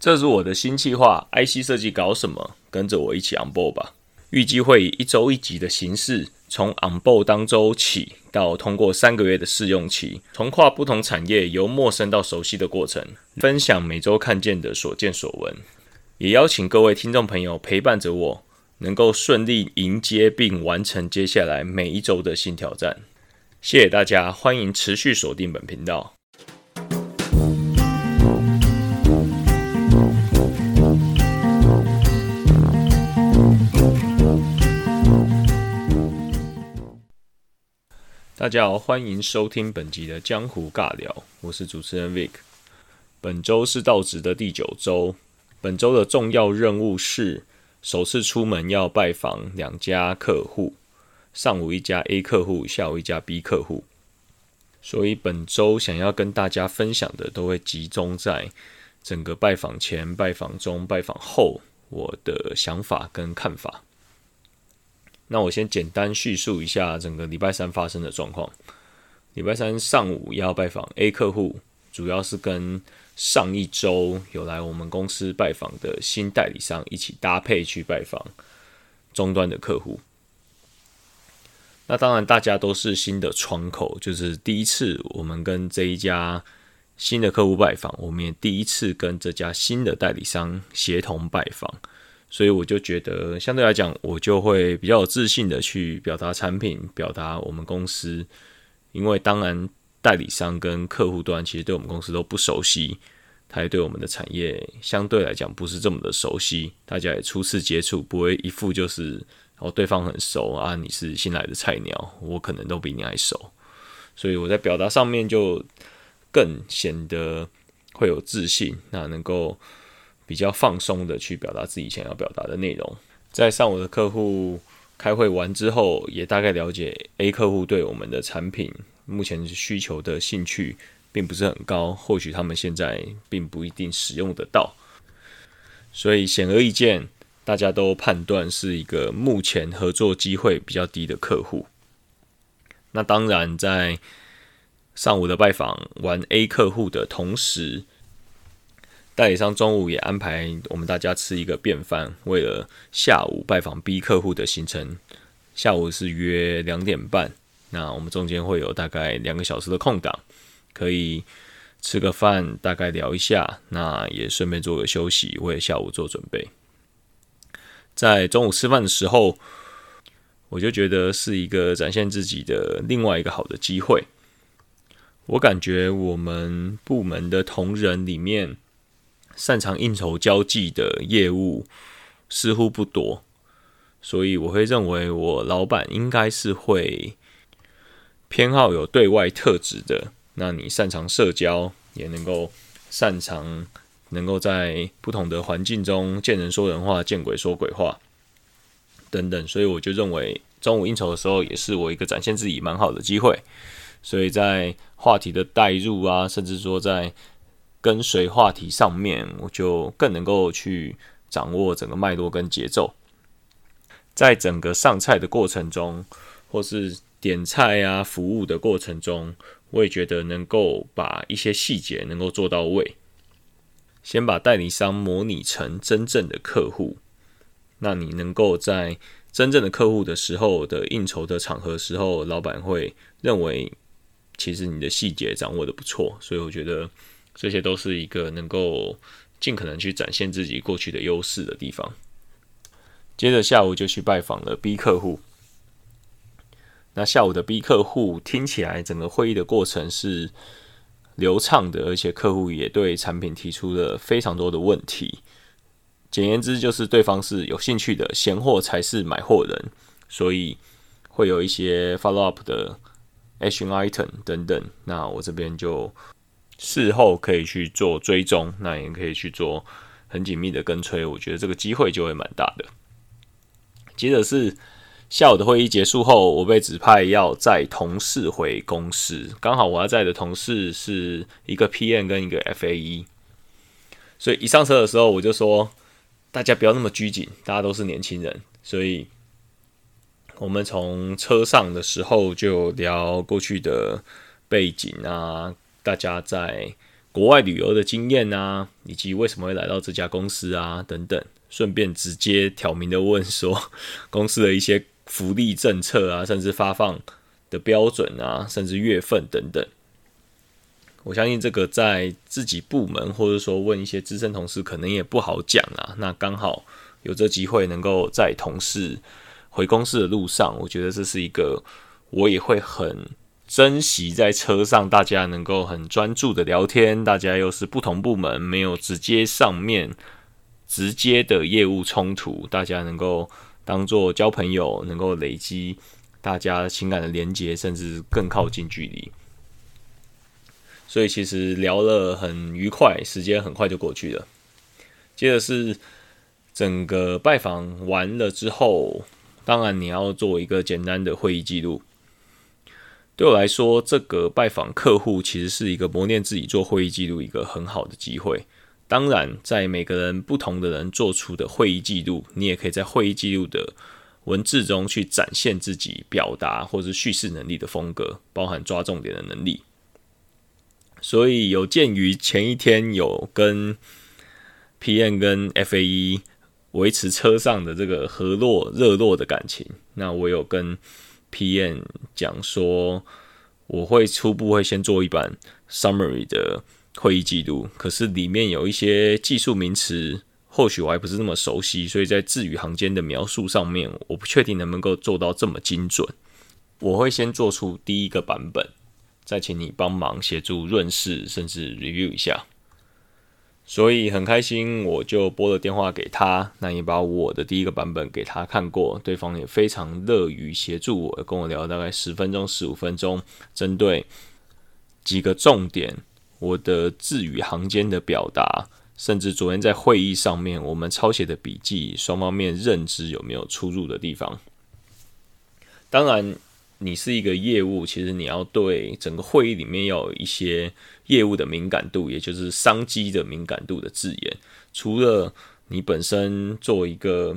这是我的新计划，IC 设计搞什么？跟着我一起 on board 吧。预计会以一周一集的形式，从 on board 当周起，到通过三个月的试用期，从跨不同产业由陌生到熟悉的过程，分享每周看见的所见所闻，也邀请各位听众朋友陪伴着我，能够顺利迎接并完成接下来每一周的新挑战。谢谢大家，欢迎持续锁定本频道。大家好，欢迎收听本集的江湖尬聊，我是主持人 Vic。本周是到职的第九周，本周的重要任务是首次出门要拜访两家客户，上午一家 A 客户，下午一家 B 客户。所以本周想要跟大家分享的，都会集中在整个拜访前、拜访中、拜访后我的想法跟看法。那我先简单叙述一下整个礼拜三发生的状况。礼拜三上午要拜访 A 客户，主要是跟上一周有来我们公司拜访的新代理商一起搭配去拜访终端的客户。那当然，大家都是新的窗口，就是第一次我们跟这一家新的客户拜访，我们也第一次跟这家新的代理商协同拜访。所以我就觉得，相对来讲，我就会比较有自信的去表达产品，表达我们公司。因为当然，代理商跟客户端其实对我们公司都不熟悉，他也对我们的产业相对来讲不是这么的熟悉，大家也初次接触，不会一副就是哦对方很熟啊，你是新来的菜鸟，我可能都比你还熟。所以我在表达上面就更显得会有自信，那能够。比较放松的去表达自己想要表达的内容。在上午的客户开会完之后，也大概了解 A 客户对我们的产品目前需求的兴趣并不是很高，或许他们现在并不一定使用得到。所以显而易见，大家都判断是一个目前合作机会比较低的客户。那当然，在上午的拜访完 A 客户的同时，代理商中午也安排我们大家吃一个便饭，为了下午拜访 B 客户的行程。下午是约两点半，那我们中间会有大概两个小时的空档，可以吃个饭，大概聊一下，那也顺便做个休息，为下午做准备。在中午吃饭的时候，我就觉得是一个展现自己的另外一个好的机会。我感觉我们部门的同仁里面。擅长应酬交际的业务似乎不多，所以我会认为我老板应该是会偏好有对外特质的。那你擅长社交，也能够擅长能够在不同的环境中见人说人话，见鬼说鬼话等等。所以我就认为中午应酬的时候，也是我一个展现自己蛮好的机会。所以在话题的带入啊，甚至说在跟随话题上面，我就更能够去掌握整个脉络跟节奏。在整个上菜的过程中，或是点菜啊、服务的过程中，我也觉得能够把一些细节能够做到位。先把代理商模拟成真正的客户，那你能够在真正的客户的时候的应酬的场合时候，老板会认为其实你的细节掌握的不错，所以我觉得。这些都是一个能够尽可能去展现自己过去的优势的地方。接着下午就去拜访了 B 客户。那下午的 B 客户听起来整个会议的过程是流畅的，而且客户也对产品提出了非常多的问题。简言之，就是对方是有兴趣的，闲货才是买货人，所以会有一些 follow up 的 action item 等等。那我这边就。事后可以去做追踪，那也可以去做很紧密的跟催，我觉得这个机会就会蛮大的。接着是下午的会议结束后，我被指派要载同事回公司，刚好我要载的同事是一个 PM 跟一个 FAE，所以一上车的时候我就说，大家不要那么拘谨，大家都是年轻人，所以我们从车上的时候就聊过去的背景啊。大家在国外旅游的经验啊，以及为什么会来到这家公司啊等等，顺便直接挑明的问说 公司的一些福利政策啊，甚至发放的标准啊，甚至月份等等。我相信这个在自己部门或者说问一些资深同事，可能也不好讲啊。那刚好有这机会，能够在同事回公司的路上，我觉得这是一个我也会很珍惜在车上大家能够很专注的聊天，大家又是不同部门，没有直接上面直接的业务冲突，大家能够当做交朋友，能够累积大家情感的连接，甚至更靠近距离。所以其实聊了很愉快，时间很快就过去了。接着是整个拜访完了之后，当然你要做一个简单的会议记录。对我来说，这个拜访客户其实是一个磨练自己做会议记录一个很好的机会。当然，在每个人不同的人做出的会议记录，你也可以在会议记录的文字中去展现自己表达或者叙事能力的风格，包含抓重点的能力。所以有鉴于前一天有跟 PM 跟 FAE 维持车上的这个和络热络的感情，那我有跟 PM 讲说，我会初步会先做一版 summary 的会议记录，可是里面有一些技术名词，或许我还不是那么熟悉，所以在字语行间的描述上面，我不确定能不能够做到这么精准。我会先做出第一个版本。再请你帮忙协助润饰，甚至 review 一下。所以很开心，我就拨了电话给他，那也把我的第一个版本给他看过，对方也非常乐于协助我，跟我聊大概十分钟、十五分钟，针对几个重点，我的字语行间的表达，甚至昨天在会议上面我们抄写的笔记，双方面认知有没有出入的地方。当然。你是一个业务，其实你要对整个会议里面要有一些业务的敏感度，也就是商机的敏感度的字眼。除了你本身做一个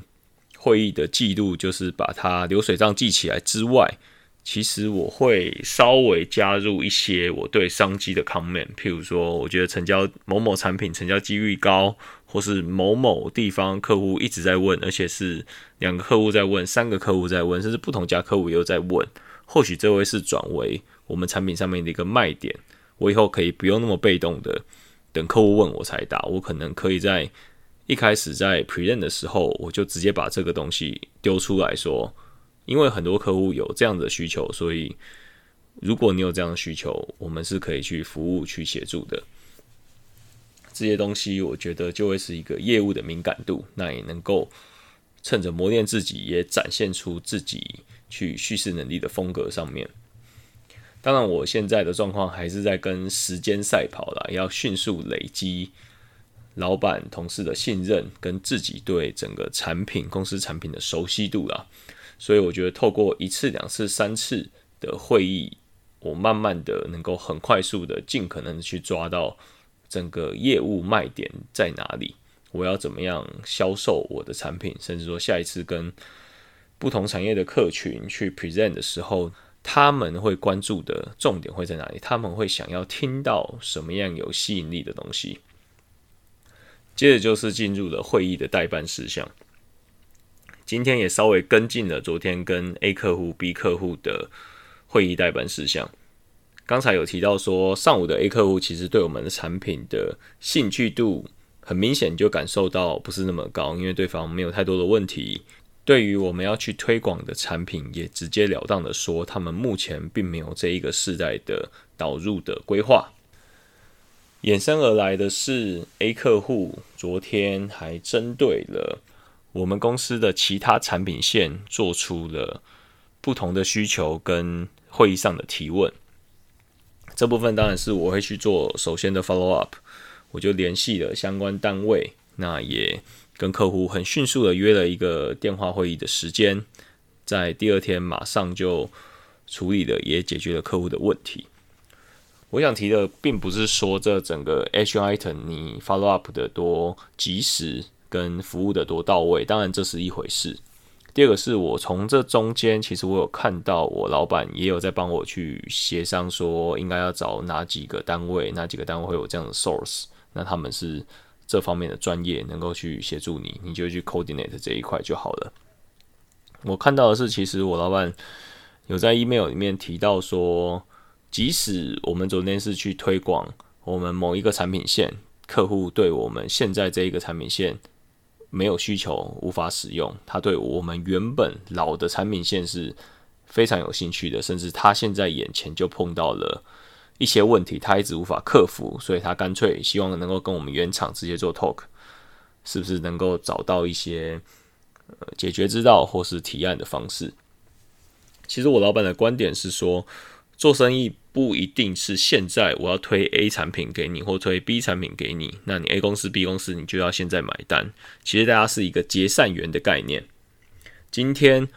会议的记录，就是把它流水账记起来之外，其实我会稍微加入一些我对商机的 comment，譬如说，我觉得成交某某产品成交几率高，或是某某地方客户一直在问，而且是两个客户在问，三个客户在问，甚至不同家客户又在问。或许这会是转为我们产品上面的一个卖点，我以后可以不用那么被动的等客户问我才答，我可能可以在一开始在 pre n 的时候，我就直接把这个东西丢出来说，因为很多客户有这样的需求，所以如果你有这样的需求，我们是可以去服务去协助的。这些东西我觉得就会是一个业务的敏感度，那也能够趁着磨练自己，也展现出自己。去叙事能力的风格上面，当然我现在的状况还是在跟时间赛跑了，要迅速累积老板同事的信任，跟自己对整个产品公司产品的熟悉度啦。所以我觉得透过一次、两次、三次的会议，我慢慢的能够很快速的、尽可能的去抓到整个业务卖点在哪里，我要怎么样销售我的产品，甚至说下一次跟。不同产业的客群去 present 的时候，他们会关注的重点会在哪里？他们会想要听到什么样有吸引力的东西？接着就是进入了会议的代办事项。今天也稍微跟进了昨天跟 A 客户、B 客户的会议代办事项。刚才有提到说，上午的 A 客户其实对我们的产品的兴趣度很明显就感受到不是那么高，因为对方没有太多的问题。对于我们要去推广的产品，也直截了当的说，他们目前并没有这一个世代的导入的规划。衍生而来的是 A 客户昨天还针对了我们公司的其他产品线做出了不同的需求跟会议上的提问。这部分当然是我会去做首先的 follow up，我就联系了相关单位，那也。跟客户很迅速的约了一个电话会议的时间，在第二天马上就处理了，也解决了客户的问题。我想提的并不是说这整个 H item 你 follow up 的多及时，跟服务的多到位，当然这是一回事。第二个是我从这中间，其实我有看到我老板也有在帮我去协商，说应该要找哪几个单位，哪几个单位会有这样的 source，那他们是这方面的专业，能够去协助你，你就去 coordinate 这一块就好了。我看到的是，其实我老板有在 email 里面提到说，即使我们昨天是去推广我们某一个产品线，客户对我们现在这一个产品线。没有需求，无法使用。他对我们原本老的产品线是非常有兴趣的，甚至他现在眼前就碰到了一些问题，他一直无法克服，所以他干脆希望能够跟我们原厂直接做 talk，是不是能够找到一些呃解决之道或是提案的方式？其实我老板的观点是说，做生意。不一定是现在我要推 A 产品给你，或推 B 产品给你，那你 A 公司、B 公司你就要现在买单。其实大家是一个结善缘的概念。今天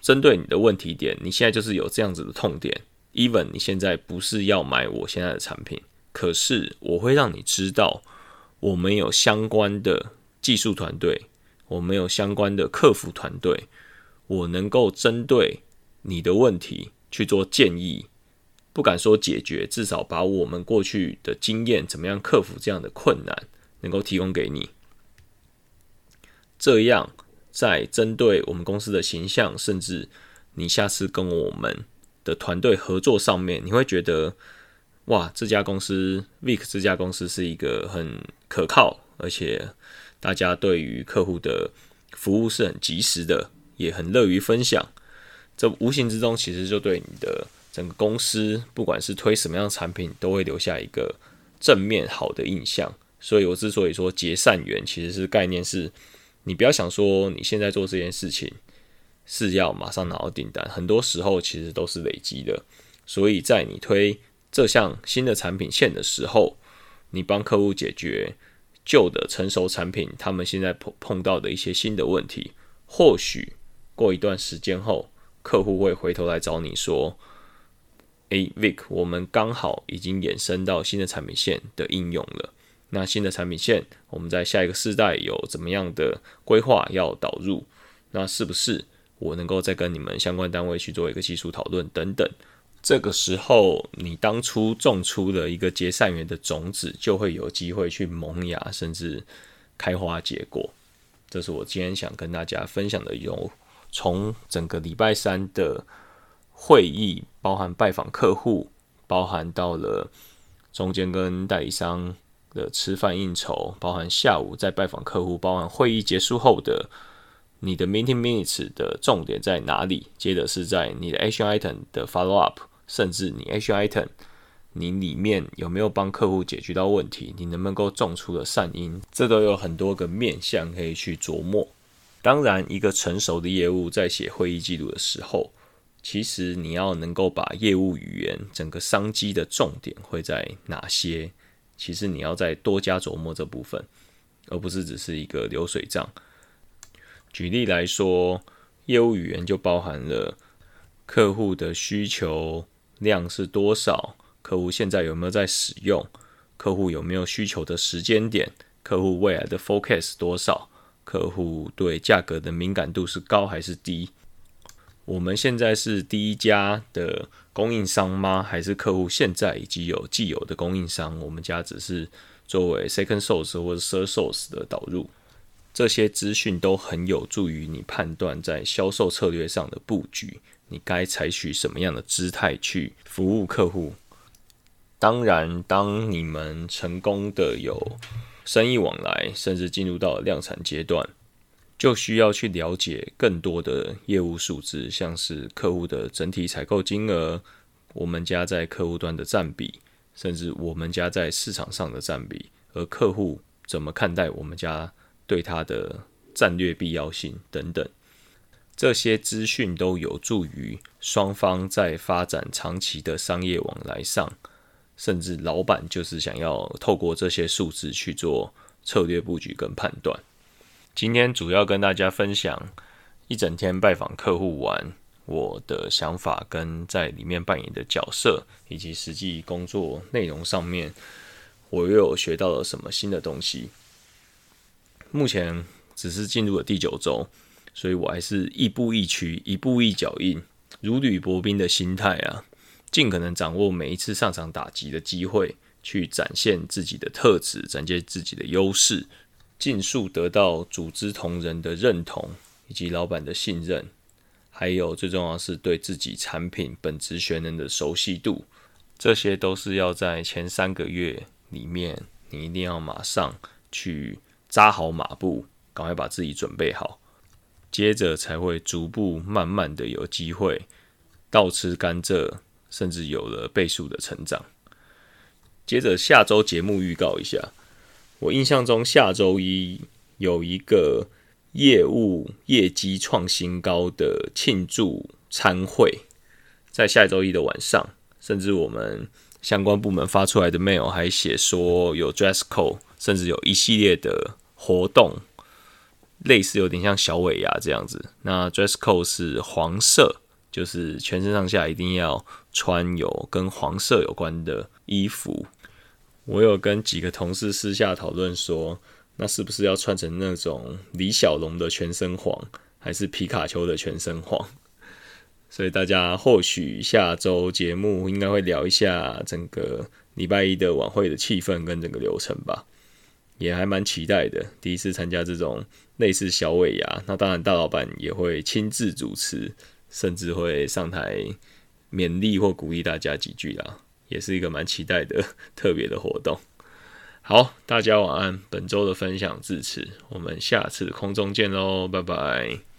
针对你的问题点，你现在就是有这样子的痛点。Even 你现在不是要买我现在的产品，可是我会让你知道，我们有相关的技术团队，我们有相关的客服团队，我能够针对你的问题去做建议。不敢说解决，至少把我们过去的经验，怎么样克服这样的困难，能够提供给你。这样，在针对我们公司的形象，甚至你下次跟我们的团队合作上面，你会觉得，哇，这家公司 Vic 这家公司是一个很可靠，而且大家对于客户的服务是很及时的，也很乐于分享。这无形之中，其实就对你的。整个公司不管是推什么样的产品，都会留下一个正面好的印象。所以我之所以说结善缘，其实是概念是，你不要想说你现在做这件事情是要马上拿到订单，很多时候其实都是累积的。所以在你推这项新的产品线的时候，你帮客户解决旧的成熟产品他们现在碰碰到的一些新的问题，或许过一段时间后，客户会回头来找你说。A Vic，我们刚好已经衍生到新的产品线的应用了。那新的产品线，我们在下一个世代有怎么样的规划要导入？那是不是我能够再跟你们相关单位去做一个技术讨论等等？这个时候，你当初种出的一个结善缘的种子，就会有机会去萌芽，甚至开花结果。这是我今天想跟大家分享的，有从整个礼拜三的。会议包含拜访客户，包含到了中间跟代理商的吃饭应酬，包含下午在拜访客户，包含会议结束后的你的 meeting minutes 的重点在哪里？接着是在你的 action item 的 follow up，甚至你 action item 你里面有没有帮客户解决到问题？你能不能够种出了善因？这都有很多个面向可以去琢磨。当然，一个成熟的业务在写会议记录的时候。其实你要能够把业务语言整个商机的重点会在哪些？其实你要再多加琢磨这部分，而不是只是一个流水账。举例来说，业务语言就包含了客户的需求量是多少，客户现在有没有在使用，客户有没有需求的时间点，客户未来的 focus 多少，客户对价格的敏感度是高还是低。我们现在是第一家的供应商吗？还是客户现在已经有既有的供应商？我们家只是作为 second source 或者 third source 的导入，这些资讯都很有助于你判断在销售策略上的布局，你该采取什么样的姿态去服务客户。当然，当你们成功的有生意往来，甚至进入到量产阶段。就需要去了解更多的业务数字，像是客户的整体采购金额，我们家在客户端的占比，甚至我们家在市场上的占比，而客户怎么看待我们家对他的战略必要性等等，这些资讯都有助于双方在发展长期的商业往来上，甚至老板就是想要透过这些数字去做策略布局跟判断。今天主要跟大家分享一整天拜访客户完我的想法跟在里面扮演的角色，以及实际工作内容上面，我又有学到了什么新的东西。目前只是进入了第九周，所以我还是亦步亦趋，一步一脚印，如履薄冰的心态啊，尽可能掌握每一次上场打击的机会，去展现自己的特质，展现自己的优势，尽速得到组织同仁的认同以及老板的信任。还有最重要是对自己产品本质学能的熟悉度，这些都是要在前三个月里面，你一定要马上去扎好马步，赶快把自己准备好，接着才会逐步慢慢的有机会倒吃甘蔗，甚至有了倍数的成长。接着下周节目预告一下，我印象中下周一有一个。业务业绩创新高的庆祝餐会，在下周一的晚上，甚至我们相关部门发出来的 mail 还写说有 dress code，甚至有一系列的活动，类似有点像小尾牙这样子。那 dress code 是黄色，就是全身上下一定要穿有跟黄色有关的衣服。我有跟几个同事私下讨论说。那是不是要穿成那种李小龙的全身黄，还是皮卡丘的全身黄？所以大家或许下周节目应该会聊一下整个礼拜一的晚会的气氛跟整个流程吧，也还蛮期待的。第一次参加这种类似小尾牙，那当然大老板也会亲自主持，甚至会上台勉励或鼓励大家几句啦，也是一个蛮期待的 特别的活动。好，大家晚安。本周的分享至此，我们下次空中见喽，拜拜。